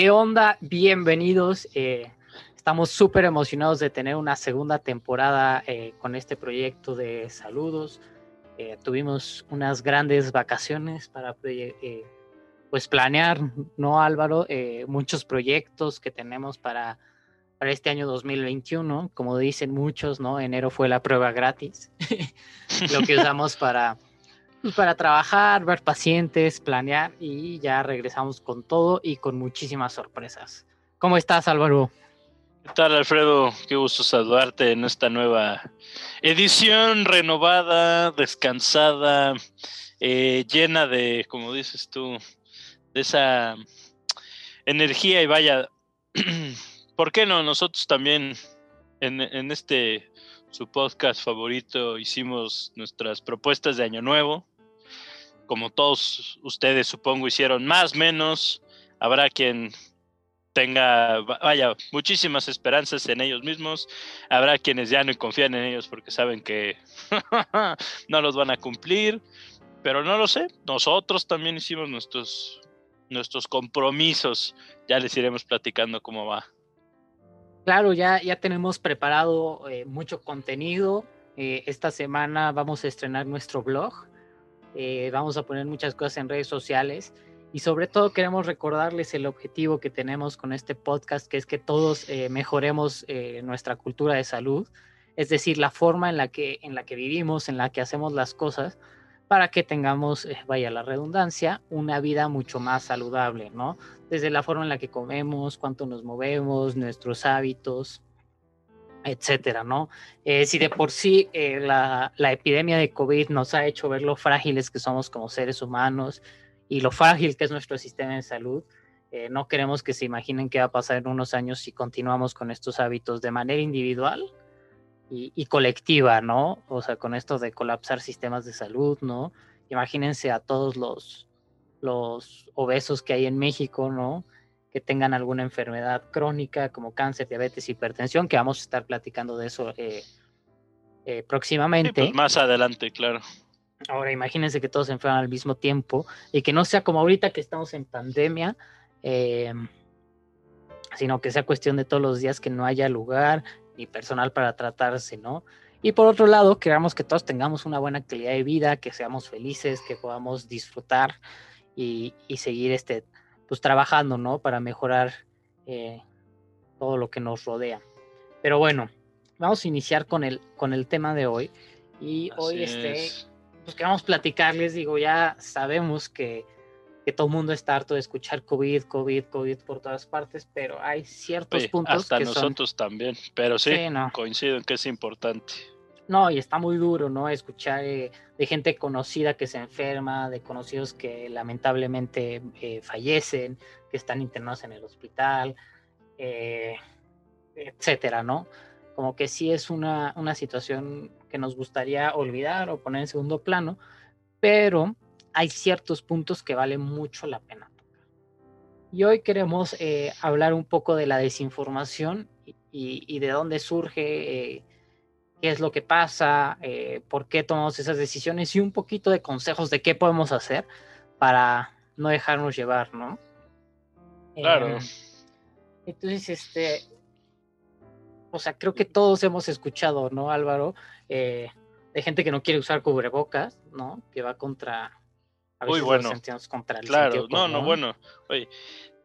¿Qué onda? Bienvenidos. Eh, estamos súper emocionados de tener una segunda temporada eh, con este proyecto de saludos. Eh, tuvimos unas grandes vacaciones para pues planear, ¿no, Álvaro? muchos proyectos que tenemos para, para este año 2021. Como dicen muchos, ¿no? Enero fue la prueba gratis. Lo que usamos para para trabajar, ver pacientes, planear y ya regresamos con todo y con muchísimas sorpresas. ¿Cómo estás, Álvaro? ¿Qué tal, Alfredo? Qué gusto saludarte en esta nueva edición renovada, descansada, eh, llena de, como dices tú, de esa energía y vaya, ¿por qué no? Nosotros también en, en este su podcast favorito hicimos nuestras propuestas de año nuevo como todos ustedes supongo hicieron más, menos, habrá quien tenga, vaya, muchísimas esperanzas en ellos mismos, habrá quienes ya no confían en ellos porque saben que no los van a cumplir, pero no lo sé, nosotros también hicimos nuestros, nuestros compromisos, ya les iremos platicando cómo va. Claro, ya, ya tenemos preparado eh, mucho contenido. Eh, esta semana vamos a estrenar nuestro blog eh, vamos a poner muchas cosas en redes sociales y sobre todo queremos recordarles el objetivo que tenemos con este podcast, que es que todos eh, mejoremos eh, nuestra cultura de salud, es decir, la forma en la, que, en la que vivimos, en la que hacemos las cosas, para que tengamos, vaya la redundancia, una vida mucho más saludable, ¿no? Desde la forma en la que comemos, cuánto nos movemos, nuestros hábitos, etcétera, ¿no? Eh, si de por sí eh, la, epidemia de COVID nos ha hecho ver lo frágiles que somos como seres humanos y lo frágil que es nuestro sistema de salud, eh, no queremos que se imaginen qué va a pasar en unos años si continuamos con estos hábitos de manera individual y, colectiva, ¿no? O sea, con esto de colapsar sistemas de salud, ¿no? Imagínense a todos los, los obesos que hay en México, ¿no? Que tengan alguna enfermedad crónica como cáncer, diabetes, hipertensión, que vamos a estar platicando de eso eh, eh, próximamente. Pues más adelante, claro. Ahora imagínense que todos se enferman al mismo tiempo y que no sea como ahorita que estamos en pandemia, eh, sino que sea cuestión de todos los días que no haya lugar ni personal para tratarse, ¿no? Y por otro lado, queramos que todos tengamos una buena calidad de vida, que seamos felices, que podamos disfrutar y, y seguir este, pues trabajando, ¿no? Para mejorar eh, todo lo que nos rodea. Pero bueno, vamos a iniciar con el, con el tema de hoy. Y hoy este, pues queremos platicarles, digo, ya sabemos que, que, todo el mundo está harto de escuchar COVID, COVID, COVID por todas partes, pero hay ciertos puntos hasta nosotros también, pero sí, coincido en que es importante. No, y está muy duro, ¿no? Escuchar eh, de gente conocida que se enferma, de conocidos que lamentablemente eh, fallecen, que están internados en el hospital, eh, etcétera, ¿no? Como que sí es una, una situación que nos gustaría olvidar o poner en segundo plano, pero hay ciertos puntos que vale mucho la pena. Y hoy queremos hablar un poco de la desinformación y de dónde surge qué es lo que pasa, eh, por qué tomamos esas decisiones y un poquito de consejos de qué podemos hacer para no dejarnos llevar, ¿no? Claro. Em, entonces, este, o sea, creo que todos hemos escuchado, ¿no, Álvaro? Eh, de gente que no quiere usar cubrebocas, ¿no? Que va contra... A Muy bueno. Contra el claro, no, no, bueno. Oye,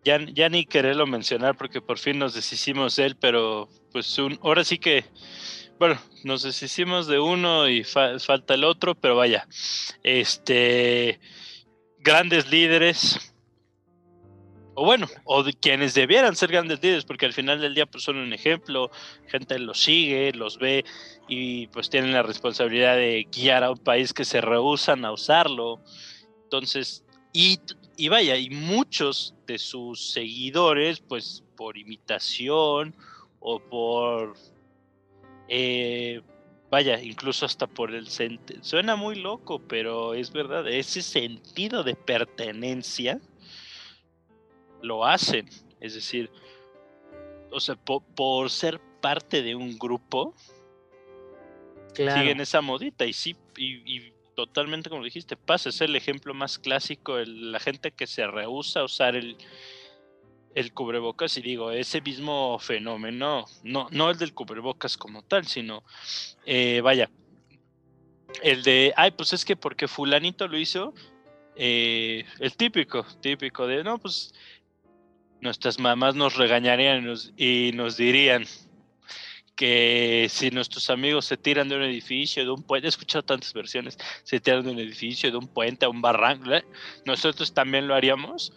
ya, ya ni quererlo mencionar porque por fin nos deshicimos de él, pero pues un, ahora sí que bueno, nos deshicimos de uno y falta el otro, pero vaya, este, grandes líderes, o bueno, o de quienes debieran ser grandes líderes, porque al final del día pues son un ejemplo, gente los sigue, los ve y pues tienen la responsabilidad de guiar a un país que se rehusan a usarlo. Entonces, Y, y vaya, y muchos de sus seguidores, pues por imitación o por eh, vaya, incluso hasta por el suena muy loco, pero es verdad, ese sentido de pertenencia lo hacen, es decir, o sea, por, ser parte de un grupo, siguen esa modita y sí, y, totalmente como dijiste, pasa, es el ejemplo más clásico, la gente que se rehúsa a usar el, el cubrebocas y digo, ese mismo fenómeno, no, no el del cubrebocas como tal, sino, eh, vaya, el de, ay, pues es que porque fulanito lo hizo, eh, el típico, típico de, no, pues nuestras mamás nos regañarían y nos, y nos dirían que si nuestros amigos se tiran de un edificio, de un puente, he escuchado tantas versiones, se tiran de un edificio, de un puente a un barranco, nosotros también lo haríamos.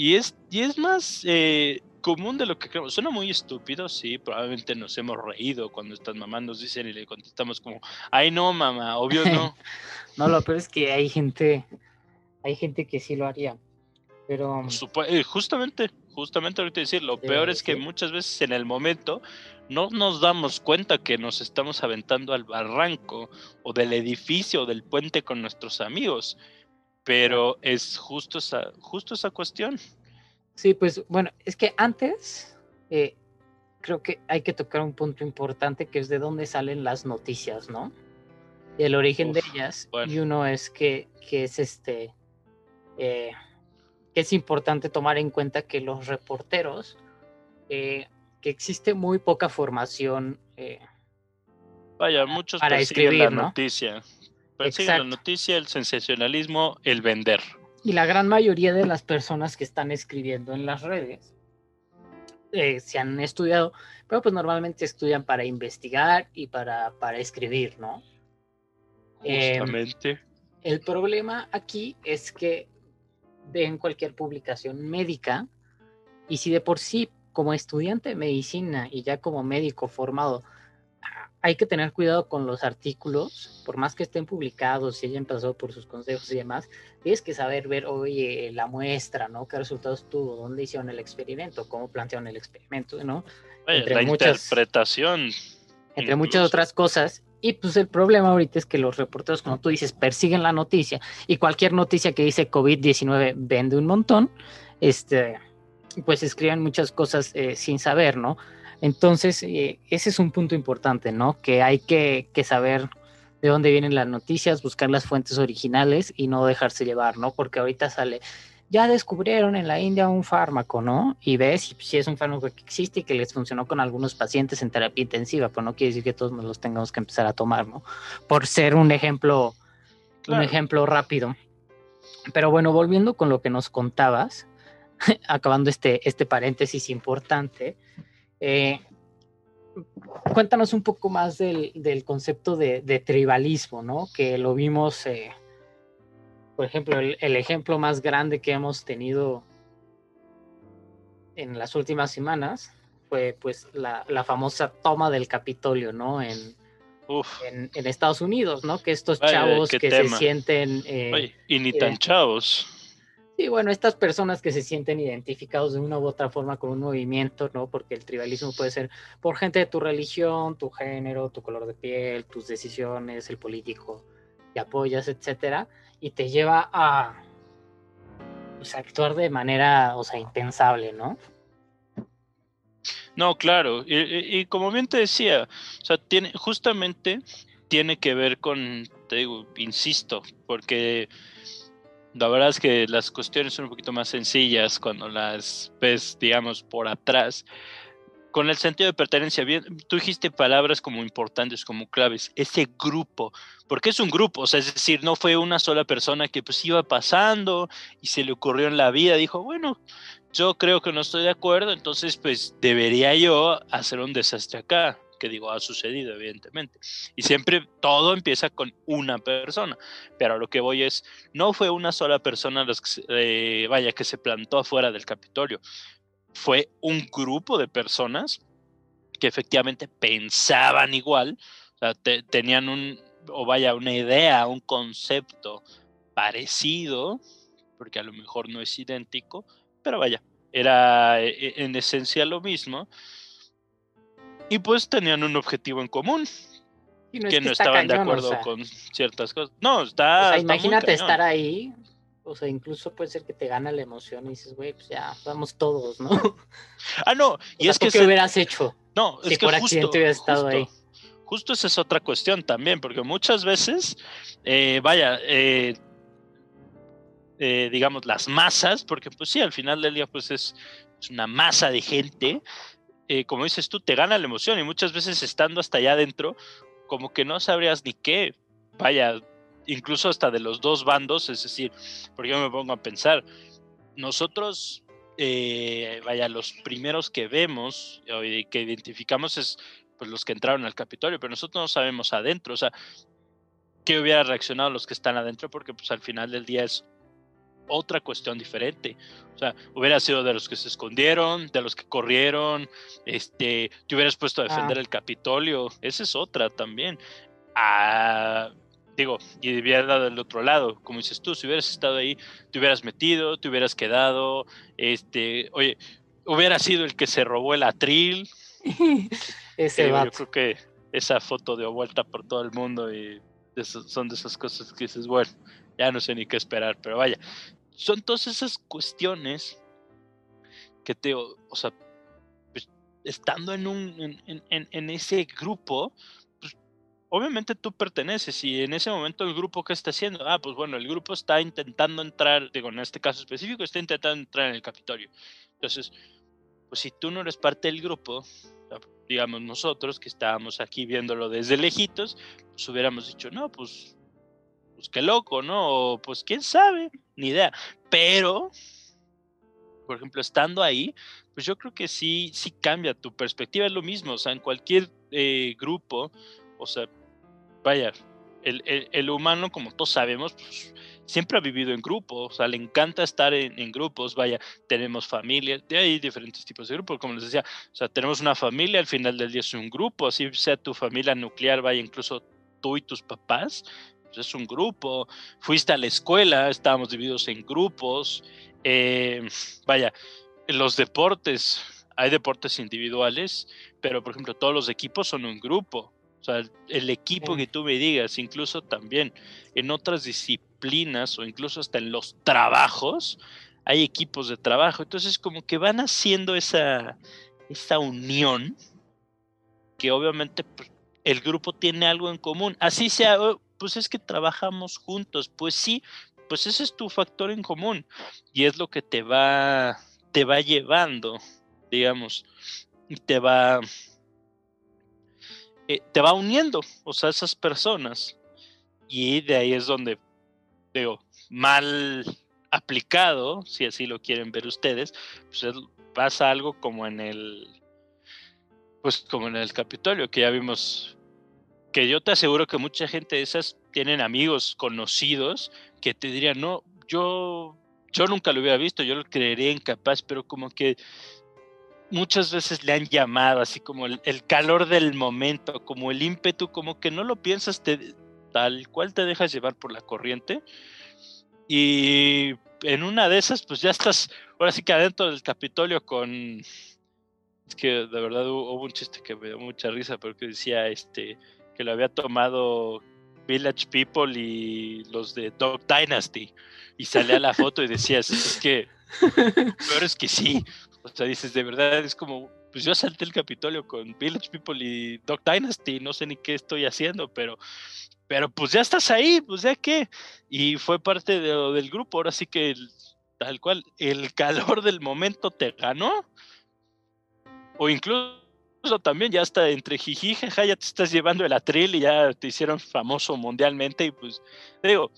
Y es, y es más eh, común de lo que creemos. Suena muy estúpido, sí, probablemente nos hemos reído cuando estas mamás nos dicen y le contestamos como, ay no, mamá, obvio no. no, lo peor es que hay gente, hay gente que sí lo haría. Pero... Eh, justamente, justamente ahorita decir, lo peor es que muchas veces en el momento no nos damos cuenta que nos estamos aventando al barranco o del edificio o del puente con nuestros amigos pero es justo esa, justo esa cuestión. Sí, pues bueno, es que antes eh, creo que hay que tocar un punto importante que es de dónde salen las noticias, ¿no? Y el origen de ellas. Y uno es que, que es este, eh, que es importante tomar en cuenta que los reporteros, eh, que existe muy poca formación. Vaya, muchos para escribir la noticia la noticia, el sensacionalismo, el vender. Y la gran mayoría de las personas que están escribiendo en las redes eh, se han estudiado, pero pues normalmente estudian para investigar y para, para escribir, ¿no? Em, Justamente. el problema aquí es que ven cualquier publicación médica y si de por sí como estudiante de medicina y ya como médico formado hay que tener cuidado con los artículos, por más que estén publicados y hayan pasado por sus consejos y demás, tienes que saber ver, oye, la muestra, ¿no? ¿Qué resultados tuvo? ¿Dónde hicieron el experimento? ¿Cómo plantearon el experimento? ¿no? entre la interpretación. Entre muchas otras cosas. Y pues el problema ahorita es que los reporteros, como tú dices, persiguen la noticia y cualquier noticia que dice COVID-19 vende un montón, este, pues escriben muchas cosas eh, sin saber, ¿no? Entonces, eh, ese es un punto importante, ¿no? Que hay que, saber de dónde vienen las noticias, buscar las fuentes originales y no dejarse llevar, ¿no? Porque ahorita sale, ya descubrieron en la India un fármaco, ¿no? Y ves si, es un fármaco que existe y que les funcionó con algunos pacientes en terapia intensiva, pero no quiere decir que todos nos los tengamos que empezar a tomar, ¿no? Por ser un ejemplo, un ejemplo rápido. Pero bueno, volviendo con lo que nos contabas, acabando este, este paréntesis importante, eh, cuéntanos un poco más del, concepto de, tribalismo, ¿no? Que lo vimos, eh, por ejemplo, el, ejemplo más grande que hemos tenido en las últimas semanas fue pues la, famosa toma del Capitolio, ¿no? En, en, Estados Unidos, ¿no? Que estos chavos que se sienten... Eh, y ni tan chavos y bueno, estas personas que se sienten identificados de una u otra forma con un movimiento, ¿no? Porque el tribalismo puede ser por gente de tu religión, tu género, tu color de piel, tus decisiones, el político que apoyas, etcétera, y te lleva a pues, actuar de manera, o sea, impensable, ¿no? No, claro, y, como bien te decía, o sea, tiene, justamente tiene que ver con, te digo, insisto, porque la verdad es que las cuestiones son un poquito más sencillas cuando las ves, digamos, por atrás. Con el sentido de pertenencia, bien, tú dijiste palabras como importantes, como claves, ese grupo, porque es un grupo, o sea, es decir, no fue una sola persona que pues iba pasando y se le ocurrió en la vida, dijo, bueno, yo creo que no estoy de acuerdo, entonces pues debería yo hacer un desastre acá que digo, ha sucedido, evidentemente. Y siempre todo empieza con una persona. Pero a lo que voy es, no fue una sola persona, los que, eh, vaya, que se plantó afuera del Capitolio. Fue un grupo de personas que efectivamente pensaban igual, tenían un, o vaya, una idea, un concepto parecido, porque a lo mejor no es idéntico, pero vaya, era e, e, en esencia lo mismo. Y pues tenían un objetivo en común, que, no estaban de acuerdo con ciertas cosas. No, está. imagínate estar ahí. O sea, incluso puede ser que te gana la emoción y dices, güey, pues ya, vamos todos, ¿no? Ah, no, y es que. ¿Qué hubieras hecho? No, es que por justo, accidente hubieras estado ahí. Justo esa es otra cuestión también, porque muchas veces, eh, vaya, eh, eh, digamos, las masas, porque pues sí, al final del día, pues es, una masa de gente, como dices tú, te gana la emoción y muchas veces estando hasta allá adentro, como que no sabrías ni qué, vaya, incluso hasta de los dos bandos, es decir, porque yo me pongo a pensar, nosotros, eh, vaya, los primeros que vemos y que identificamos es pues los que entraron al Capitolio, pero nosotros no sabemos adentro, o sea, qué hubiera reaccionado los que están adentro, porque pues al final del día es otra cuestión diferente. O sea, hubiera sido de los que se escondieron, de los que corrieron, este, te hubieras puesto a defender ah. el Capitolio, esa es otra también. Ah, digo, y hubiera dado del otro lado, como dices tú, si hubieras estado ahí, te hubieras metido, te hubieras quedado, este, oye, hubiera sido el que se robó el atril. Ese Yo creo que esa foto dio vuelta por todo el mundo y son de esas cosas que dices, bueno, ya no sé ni qué esperar, pero vaya, son todas esas cuestiones que te, o, sea, pues, estando en, un, en, en, ese grupo, pues, obviamente tú perteneces y en ese momento el grupo que está haciendo, ah, pues bueno, el grupo está intentando entrar, digo, en este caso específico, está intentando entrar en el Capitolio. Entonces, pues si tú no eres parte del grupo, digamos nosotros que estábamos aquí viéndolo desde lejitos, pues hubiéramos dicho, no, pues pues qué loco, ¿no? pues quién sabe, ni idea. Pero, por ejemplo, estando ahí, pues yo creo que sí, sí cambia tu perspectiva, es lo mismo, o sea, en cualquier eh, grupo, o sea, vaya, el, humano, como todos sabemos, pues, siempre ha vivido en grupos, o sea, le encanta estar en, grupos, vaya, tenemos familia, hay diferentes tipos de grupos, como les decía, o sea, tenemos una familia, al final del día es un grupo, así sea tu familia nuclear, vaya, incluso tú y tus papás, es un grupo, fuiste a la escuela, estábamos divididos en grupos, eh, vaya, los deportes, hay deportes individuales, pero por ejemplo todos los equipos son un grupo, o sea, el equipo que tú me digas, incluso también en otras disciplinas o incluso hasta en los trabajos, hay equipos de trabajo, entonces como que van haciendo esa, esa unión que obviamente pues, el grupo tiene algo en común, así sea pues es que trabajamos juntos. Pues sí, pues ese es tu factor en común y es lo que te va, te va llevando, digamos, y te va, eh, te va uniendo, o sea, esas personas. Y de ahí es donde, digo, mal aplicado, si así lo quieren ver ustedes, pues pasa algo como en el, pues como en el Capitolio, que ya vimos que yo te aseguro que mucha gente de esas tienen amigos conocidos que te dirían, no, yo, yo nunca lo hubiera visto, yo lo creería incapaz, pero como que muchas veces le han llamado así como el, calor del momento, como el ímpetu, como que no lo piensas te, tal cual te dejas llevar por la corriente. Y en una de esas, pues ya estás, ahora sí que adentro del Capitolio con... Es que de verdad hubo, un chiste que me dio mucha risa porque decía, este, que lo había tomado Village People y los de Dog Dynasty. Y salía la foto y decías, es que, pero es que sí. O sea, dices, de verdad, es como, pues yo salté el Capitolio con Village People y Dog Dynasty, no sé ni qué estoy haciendo, pero, pero pues ya estás ahí, pues ya qué. Y fue parte de, del grupo, ahora sí que tal cual, el calor del momento te ganó. O incluso también ya está entre jiji, jaja, ya te estás llevando el atril y ya te hicieron famoso mundialmente y pues digo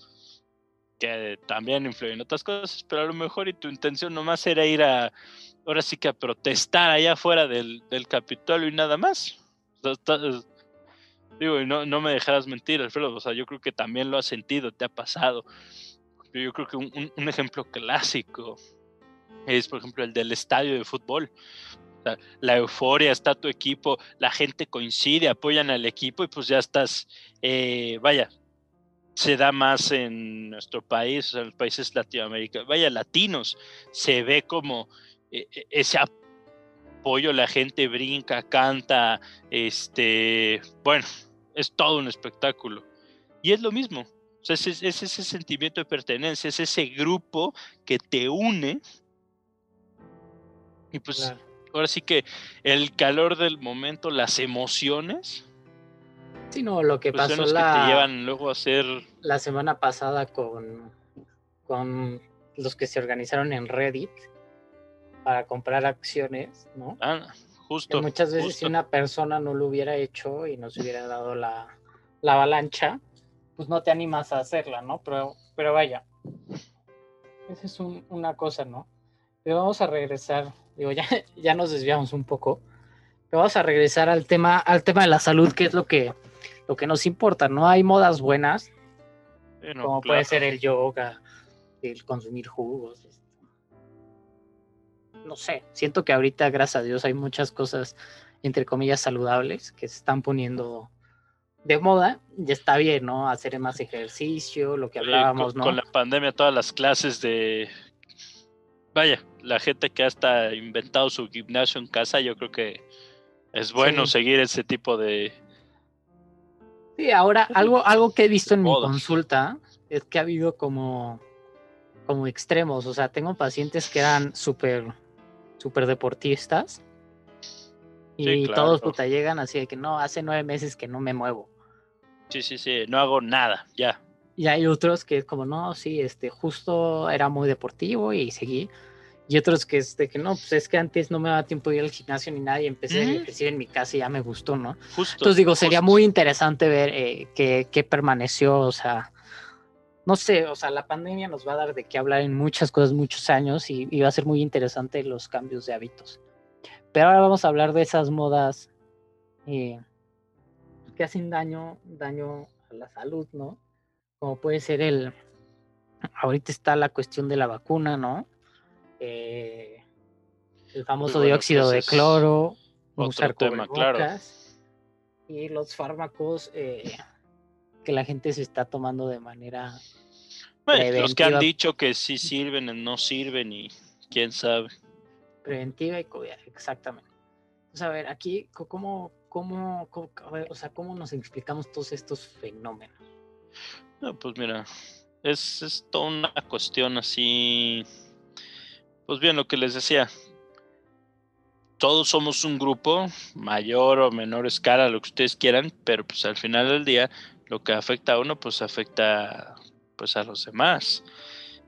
que también influyen otras cosas, pero a lo mejor y tu intención nomás era ir a, ahora sí que a protestar allá afuera del, del Capitolio y nada más. digo, y no, no me dejarás mentir, Alfredo, o sea, yo creo que también lo has sentido, te ha pasado. Yo creo que un, un ejemplo clásico es, por ejemplo, el del estadio de fútbol la, euforia, está tu equipo, la gente coincide, apoyan al equipo y pues ya estás, eh, vaya, se da más en nuestro país, en los países latinoamericanos, vaya, latinos, se ve como eh, eh, ese apoyo, la gente brinca, canta, este, bueno, es todo un espectáculo. Y es lo mismo, es, ese sentimiento de pertenencia, es ese grupo que te une. Y pues ahora sí que el calor del momento, las emociones, no, lo que pues pasó la, te llevan luego a hacer... la semana pasada con, con los que se organizaron en Reddit para comprar acciones, ¿no? Ah, justo. muchas veces si una persona no lo hubiera hecho y no se hubiera dado la, la avalancha, pues no te animas a hacerla, ¿no? Pero, pero vaya, esa es una cosa, ¿no? Pero vamos a regresar, digo, ya, ya nos desviamos un poco, pero vamos a regresar al tema, al tema de la salud, que es lo que lo que nos importa, ¿no? Hay modas buenas, como puede ser el yoga, el consumir jugos. No sé, siento que ahorita, gracias a Dios, hay muchas cosas, entre comillas, saludables que se están poniendo de moda. Ya está bien, ¿no? Hacer más ejercicio, lo que hablábamos, ¿no? Con la pandemia, todas las clases de vaya, la gente que hasta inventado su gimnasio en casa, yo creo que es bueno seguir ese tipo de, Sí, ahora algo, algo que he visto en mi consulta es que ha habido como, como extremos. O sea, tengo pacientes que eran súper, súper deportistas. Y todos puta llegan así de que no, hace nueve meses que no me muevo. Sí, sí, sí, no hago nada, ya. Y hay otros que es como, no, sí, este, justo era muy deportivo y seguí. Y otros que, este, que no, pues es que antes no me daba tiempo de ir al gimnasio ni nada y empecé a ejercer en mi casa y ya me gustó, ¿no? Justo, Entonces digo, sería muy interesante ver eh, qué, permaneció, o sea, no sé, o sea, la pandemia nos va a dar de qué hablar en muchas cosas, muchos años y, va a ser muy interesante los cambios de hábitos. Pero ahora vamos a hablar de esas modas eh, que hacen daño, daño a la salud, ¿no? Como puede ser el, ahorita está la cuestión de la vacuna, ¿no? Eh, el famoso dióxido pues, de cloro, usar tema, claro. y los fármacos eh, que la gente se está tomando de manera los que han dicho que sí sirven, no sirven y quién sabe. Preventiva y exactamente. a ver, aquí, ¿cómo, cómo, o sea, ¿cómo nos explicamos todos estos fenómenos? No, pues mira, es, es toda una cuestión así pues bien, lo que les decía, todos somos un grupo, mayor o menor escala, lo que ustedes quieran, pero pues al final del día lo que afecta a uno, pues afecta pues a los demás.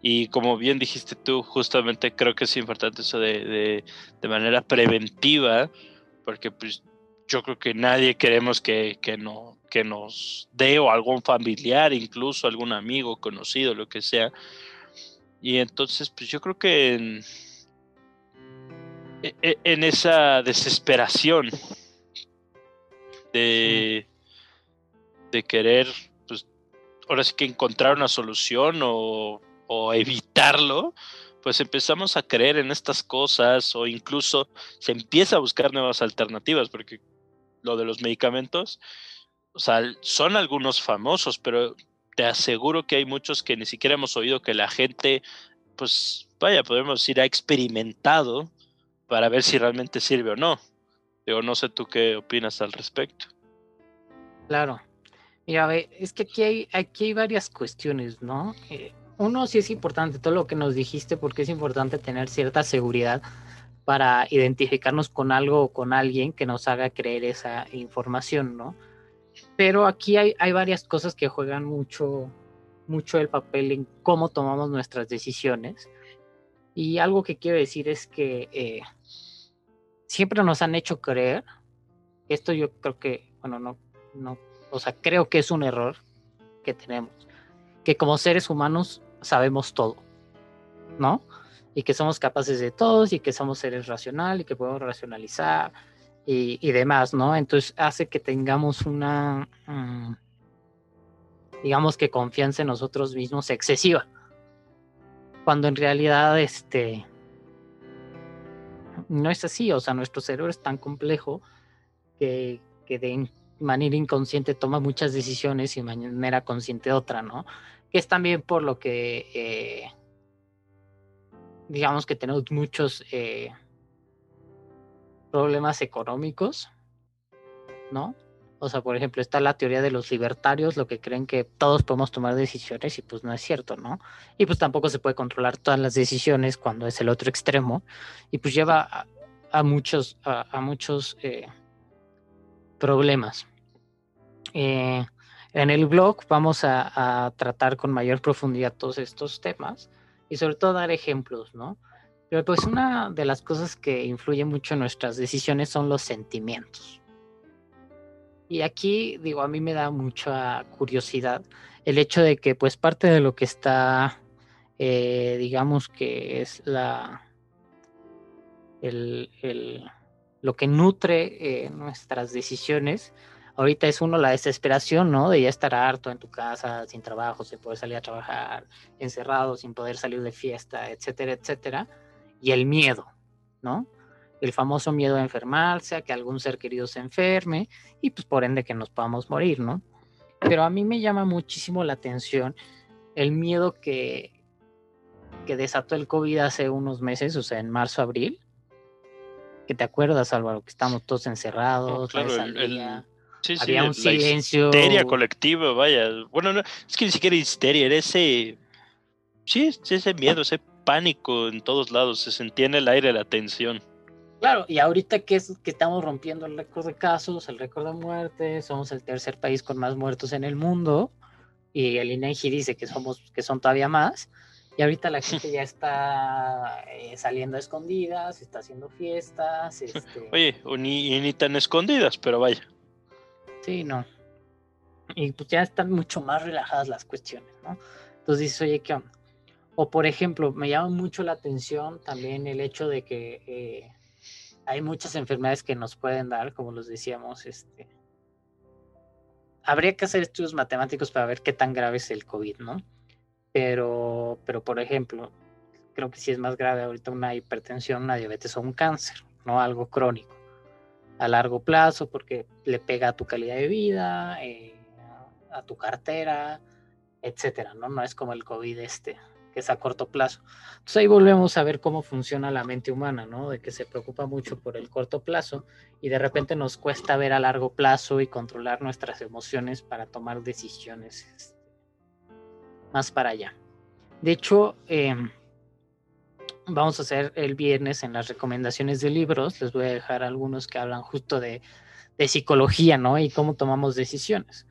Y como bien dijiste tú, justamente creo que es importante eso de, de, manera preventiva, porque pues yo creo que nadie queremos que, que, no, que nos dé o algún familiar, incluso algún amigo, conocido, lo que sea, y entonces, pues yo creo que en, e, e, en esa desesperación de, de querer, pues ahora sí que encontrar una solución o, o evitarlo, pues empezamos a creer en estas cosas o incluso se empieza a buscar nuevas alternativas, porque lo de los medicamentos, o sea, son algunos famosos, pero te aseguro que hay muchos que ni siquiera hemos oído que la gente, pues vaya, podemos decir, ha experimentado para ver si realmente sirve o no. Digo, no sé tú qué opinas al respecto. Claro. Mira, es que aquí hay, aquí hay varias cuestiones, ¿no? Eh, uno sí es importante, todo lo que nos dijiste, porque es importante tener cierta seguridad para identificarnos con algo o con alguien que nos haga creer esa información, ¿no? Pero aquí hay, hay varias cosas que juegan mucho, mucho el papel en cómo tomamos nuestras decisiones. Y algo que quiero decir es que eh, siempre nos han hecho creer, esto yo creo que, bueno, no, no, o sea, creo que es un error que tenemos, que como seres humanos sabemos todo, ¿no? Y que somos capaces de todos y que somos seres racionales y que podemos racionalizar y, demás, ¿no? Entonces hace que tengamos una, mm, digamos que confianza en nosotros mismos excesiva. Cuando en realidad, este, no es así, o sea, nuestro cerebro es tan complejo que, que de manera inconsciente toma muchas decisiones y de manera consciente otra, ¿no? Que es también por lo que, eh, digamos que tenemos muchos eh, problemas económicos, ¿no? O sea, por ejemplo, está la teoría de los libertarios, lo que creen que todos podemos tomar decisiones y pues no es cierto, ¿no? Y pues tampoco se puede controlar todas las decisiones cuando es el otro extremo y pues lleva a, muchos, a, muchos eh, problemas. Eh, en el blog vamos a, a, tratar con mayor profundidad todos estos temas y sobre todo dar ejemplos, ¿no? Pero pues una de las cosas que influye mucho en nuestras decisiones son los sentimientos. Y aquí, digo, a mí me da mucha curiosidad el hecho de que, pues, parte de lo que está, eh, digamos que es la, el, el, lo que nutre eh, nuestras decisiones, ahorita es uno la desesperación, ¿no? De ya estar harto en tu casa, sin trabajo, sin poder salir a trabajar, encerrado, sin poder salir de fiesta, etcétera, etcétera. Y el miedo, ¿no? el famoso miedo a enfermarse, a que algún ser querido se enferme y pues por ende que nos podamos morir, ¿no? Pero a mí me llama muchísimo la atención el miedo que, que desató el COVID hace unos meses, o sea, en marzo, abril. Que te acuerdas, Álvaro, que estamos todos encerrados, claro, sí, había un silencio. histeria colectiva, vaya. Bueno, no, es que ni siquiera histeria, era ese. Sí, ese miedo, ese pánico en todos lados, se sentía en el aire la tensión. Claro, y ahorita que, es, que estamos rompiendo el récord de casos, el récord de muertes, somos el tercer país con más muertos en el mundo, y el INEGI dice que somos, que son todavía más, y ahorita la gente ya está eh, saliendo a escondidas, está haciendo fiestas. Este... Oye, ni, ni tan escondidas, pero vaya. Sí, no. Y pues ya están mucho más relajadas las cuestiones, ¿no? Entonces dices, oye, ¿qué onda? O por ejemplo, me llama mucho la atención también el hecho de que eh, hay muchas enfermedades que nos pueden dar, como los decíamos, este. Habría que hacer estudios matemáticos para ver qué tan grave es el COVID, ¿no? Pero, pero por ejemplo, creo que sí es más grave ahorita una hipertensión, una diabetes o un cáncer, no algo crónico. A largo plazo, porque le pega a tu calidad de vida, eh, a tu cartera, etcétera, ¿no? No es como el COVID este, que es a corto plazo. Entonces ahí volvemos a ver cómo funciona la mente humana, ¿no? De que se preocupa mucho por el corto plazo y de repente nos cuesta ver a largo plazo y controlar nuestras emociones para tomar decisiones este, más para allá. De hecho, em, vamos a hacer el viernes en las recomendaciones de libros, les voy a dejar algunos que hablan justo de, de psicología, ¿no? Y cómo tomamos decisiones.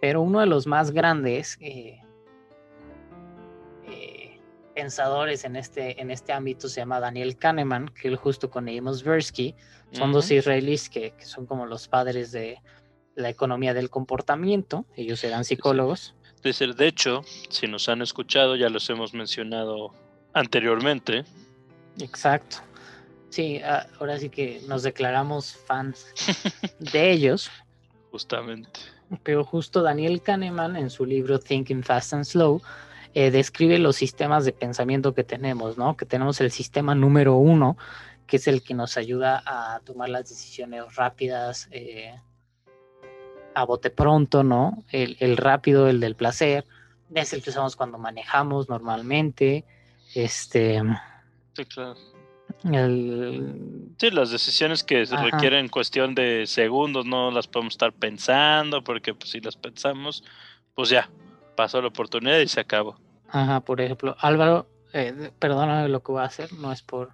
Pero uno de los más grandes... Eh, pensadores en este, en este ámbito se llama Daniel Kahneman, que él justo con Amos Tversky, son dos israelíes que, que, son como los padres de la economía del comportamiento, ellos eran psicólogos. De hecho, si nos han escuchado, ya los hemos mencionado anteriormente. Exacto. Sí, ah, ahora sí que nos declaramos fans de ellos. Justamente. Pero justo Daniel Kahneman en su libro Thinking Fast and Slow eh, describe los sistemas de pensamiento que tenemos, ¿no? Que tenemos el sistema número uno, que es el que nos ayuda a tomar las decisiones rápidas, eh, a bote pronto, ¿no? El, rápido, el del placer, es el que usamos cuando manejamos normalmente. Este. Sí, claro. Sí, las decisiones que se requieren cuestión de segundos no las podemos estar pensando, porque pues, si las pensamos, pues ya, pasó la oportunidad y se acabó. Ajá, por ejemplo, Álvaro, eh, perdóname lo que voy a hacer, no es por,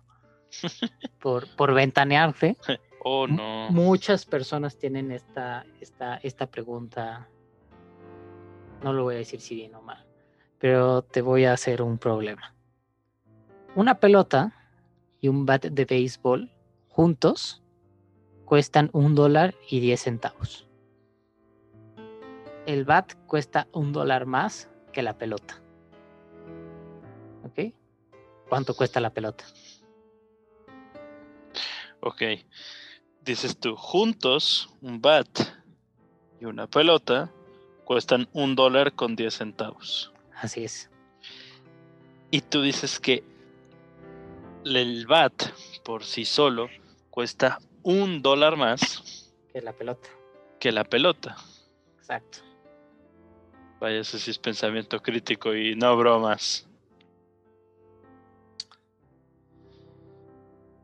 por, por ventanearte. Oh, no. muchas personas tienen esta, esta, esta pregunta. No lo voy a decir si bien o mal, pero te voy a hacer un problema. Una pelota y un bat de béisbol juntos cuestan un dólar y diez centavos el bat cuesta un dólar más que la pelota. ¿Ok? ¿Cuánto cuesta la pelota? Ok. Dices tú, juntos, un bat y una pelota cuestan un dólar con diez centavos. Así es. Y tú dices que el bat por sí solo cuesta un dólar más que la pelota que la pelota. Exacto. Vaya, ese sí es pensamiento crítico y no bromas.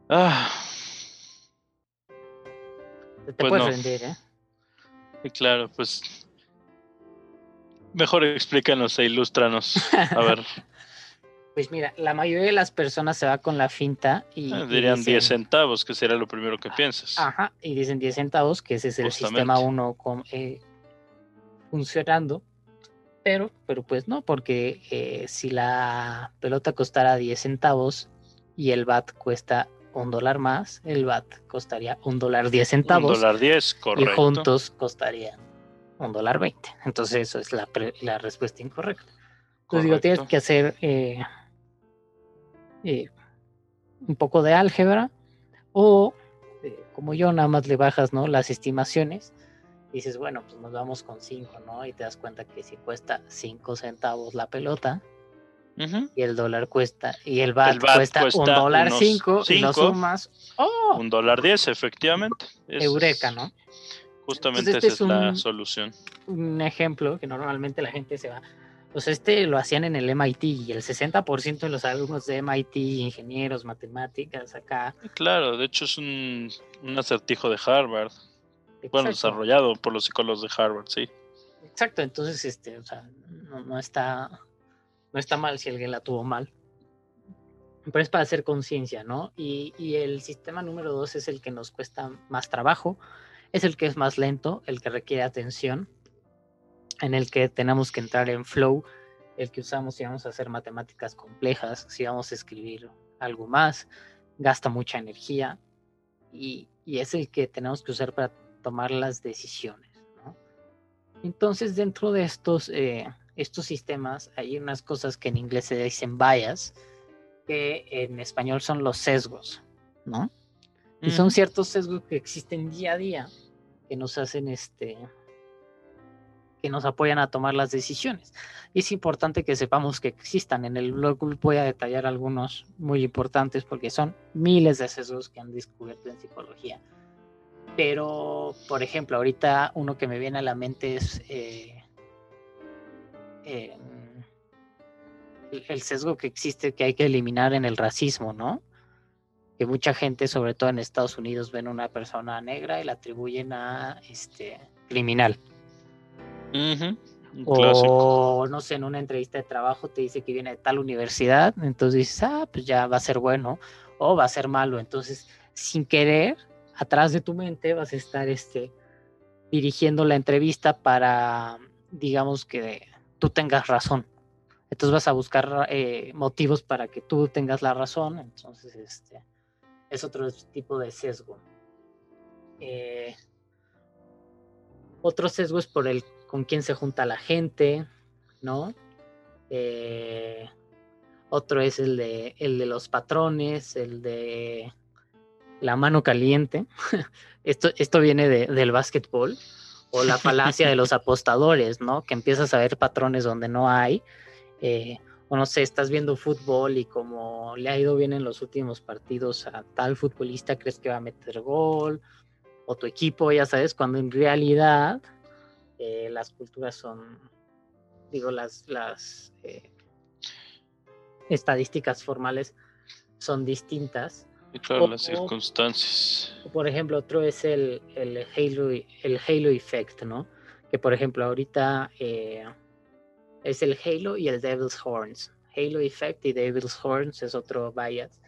Ah, Te Pues puedes no. rendir, ¿eh? y claro, pues. Mejor explícanos e ilústranos. A ver, Pues mira, la mayoría de las personas se va con la finta y, eh, y dirían 10 dicen- centavos, que sería lo primero que piensas. Ajá, y dicen 10 centavos, que ese es el Justamente. sistema 1 funcionando. Pero, pero pues no, porque eh, si la pelota costara 10 centavos y el BAT cuesta un dólar más, el BAT costaría un dólar 10 Un centavos dólar 10, y correcto. juntos costarían un dólar 20. Entonces eso es la, pre- la respuesta incorrecta. Entonces digo, tienes que hacer eh, eh, un poco de álgebra o como yo nada más le bajas ¿no? las estimaciones y dices, bueno, pues nos vamos con 5, ¿no? Y te das cuenta que si cuesta 5 centavos la pelota y el dólar cuesta y el BAT, El BAT cuesta, un cuesta dólar unos 5 y lo cinco. sumas, ¡oh! Un dólar 10, efectivamente. Eureka, ¿no? Justamente Entonces, este esa es, es la un- solución. un ejemplo que normalmente la gente se va. Pues este lo hacían en el MIT y el 60% de los alumnos de MIT, ingenieros, matemáticas, acá. Claro, de hecho es un, un acertijo de Harvard. Bueno, desarrollado por los psicólogos de Harvard, sí. exacto, entonces este, o sea, no, no está no está mal si alguien la tuvo mal. Pero es para hacer conciencia, ¿no? Y, y el sistema número dos es el que nos cuesta más trabajo, es el que es más lento, el que requiere atención, en el que tenemos que entrar en flow, el que usamos si vamos a hacer matemáticas complejas, si vamos a escribir algo más, gasta mucha energía y, y es el que tenemos que usar para tomar las decisiones. ¿no? Entonces, dentro de estos, eh, estos sistemas hay unas cosas que en inglés se dicen bias, que en español son los sesgos, ¿no? Y son ciertos sesgos que existen día a día que nos hacen este que nos apoyan a tomar las decisiones. Y es importante que sepamos que existan. En el blog voy a detallar algunos muy importantes porque son miles de sesgos que han descubierto en psicología. Pero, por ejemplo, ahorita uno que me viene a la mente es eh, eh, el, sesgo que existe que hay que eliminar en el racismo, ¿no? que mucha gente, sobre todo en Estados Unidos, ven a una persona negra y la atribuyen a este criminal. Clásico. O no sé, en una entrevista de trabajo te dice que viene de tal universidad, entonces dices, ah, pues ya va a ser bueno o va a ser malo. Entonces, sin querer, atrás de tu mente vas a estar este, dirigiendo la entrevista para, digamos, que tú tengas razón. Entonces vas a buscar eh, motivos para que tú tengas la razón. Entonces, este es otro tipo de sesgo. Eh, otro sesgo es por el con quién se junta la gente, ¿no? Eh, otro es el de, el de los patrones, el de la mano caliente. esto, esto viene de- del básquetbol. O la falacia de los apostadores, ¿no? Que empiezas a ver patrones donde no hay. eh, o no sé, estás viendo fútbol y como le ha ido bien en los últimos partidos a tal futbolista, crees que va a meter gol, o tu equipo, ya sabes, cuando en realidad eh, las culturas son, digo, las, las eh, estadísticas formales son distintas. Y claro, las o- circunstancias. Por ejemplo, otro es el, el, Halo, el Halo Effect, ¿no? Que por ejemplo ahorita eh, es el Halo y el Devil's Horns. Halo Effect y Devil's Horns es otro bias.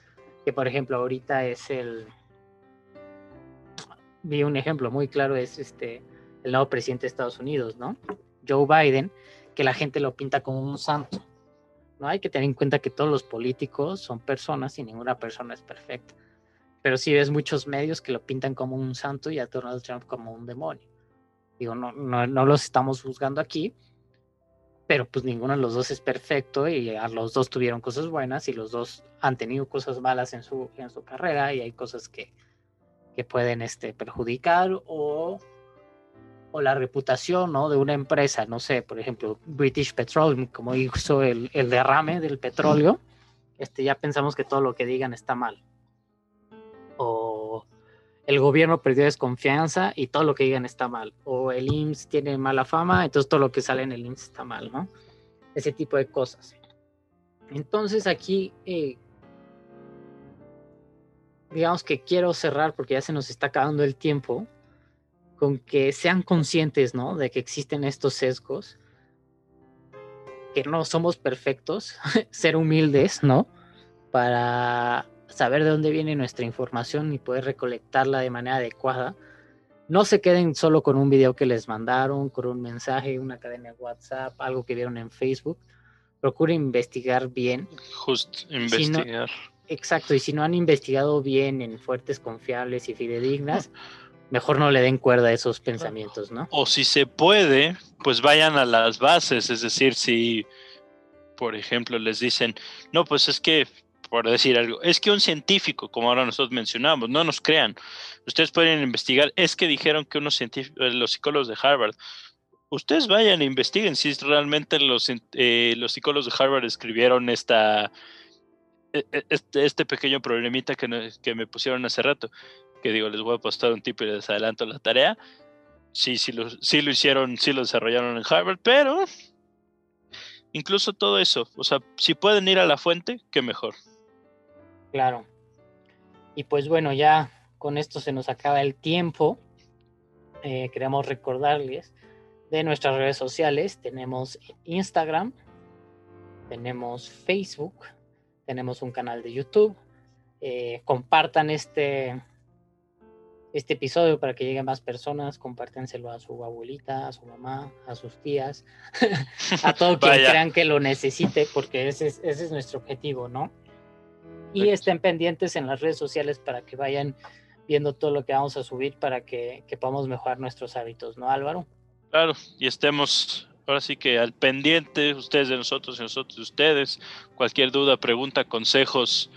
Que por ejemplo ahorita es el... Vi un ejemplo muy claro, es este el nuevo presidente de Estados Unidos, ¿no? Joe Biden, que la gente lo pinta como un santo. No hay que tener en cuenta que todos los políticos son personas y ninguna persona es perfecta pero sí ves muchos medios que lo pintan como un santo y a Donald Trump como un demonio. Digo, no, no, no los estamos juzgando aquí, pero pues ninguno de los dos es perfecto y a los dos tuvieron cosas buenas y los dos han tenido cosas malas en su, en su carrera y hay cosas que, que pueden este, perjudicar o, o la reputación ¿no? de una empresa, no sé, por ejemplo, British Petroleum, como hizo el, el derrame del petróleo, este, ya pensamos que todo lo que digan está mal o el gobierno perdió desconfianza y todo lo que digan está mal. O el IMSS tiene mala fama, entonces todo lo que sale en el IMSS está mal, ¿no? Ese tipo de cosas. Entonces aquí, eh, digamos que quiero cerrar porque ya se nos está acabando el tiempo, con que sean conscientes, ¿no? De que existen estos sesgos, que no somos perfectos, ser humildes, ¿no? Para saber de dónde viene nuestra información y poder recolectarla de manera adecuada. No se queden solo con un video que les mandaron, con un mensaje, una cadena de WhatsApp, algo que vieron en Facebook. Procuren investigar bien. Justo, investigar. exacto, y si no han investigado bien en fuertes, confiables y fidedignas, mejor no le den cuerda a esos pensamientos, ¿no? O si se puede, pues vayan a las bases, es decir, si, por ejemplo, les dicen, no, pues es que por decir algo. Es que un científico, como ahora nosotros mencionamos, no nos crean. Ustedes pueden investigar. Es que dijeron que unos científicos, eh, los psicólogos de Harvard. Ustedes vayan e investiguen si realmente los, eh, los psicólogos de Harvard escribieron esta, e, e, este, este pequeño problemita que, que, me pusieron hace rato. Que digo, les voy a postar un tip y les adelanto la tarea. Sí, sí lo, sí lo hicieron, sí lo desarrollaron en Harvard, pero incluso todo eso, o sea, si pueden ir a la fuente, qué mejor. Claro. Y pues bueno, ya con esto se nos acaba el tiempo. Eh, queremos recordarles de nuestras redes sociales. Tenemos Instagram, tenemos Facebook, tenemos un canal de YouTube. Eh, compartan este, este episodio para que lleguen más personas. Compártenselo a su abuelita, a su mamá, a sus tías, a todo quien crean que lo necesite, porque ese ese es nuestro objetivo, ¿no? y estén pendientes en las redes sociales para que vayan viendo todo lo que vamos a subir para que, podamos mejorar nuestros hábitos, ¿no, Álvaro? Claro, y estemos ahora sí que al pendiente, ustedes de nosotros y nosotros de ustedes, cualquier duda, pregunta, consejos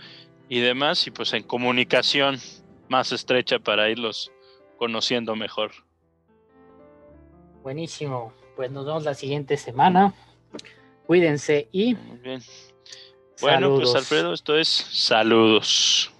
y demás, y pues en comunicación más estrecha para irlos conociendo mejor. Buenísimo, pues nos vemos la siguiente semana. Cuídense y... Muy bien. Bueno, pues Alfredo, esto es saludos.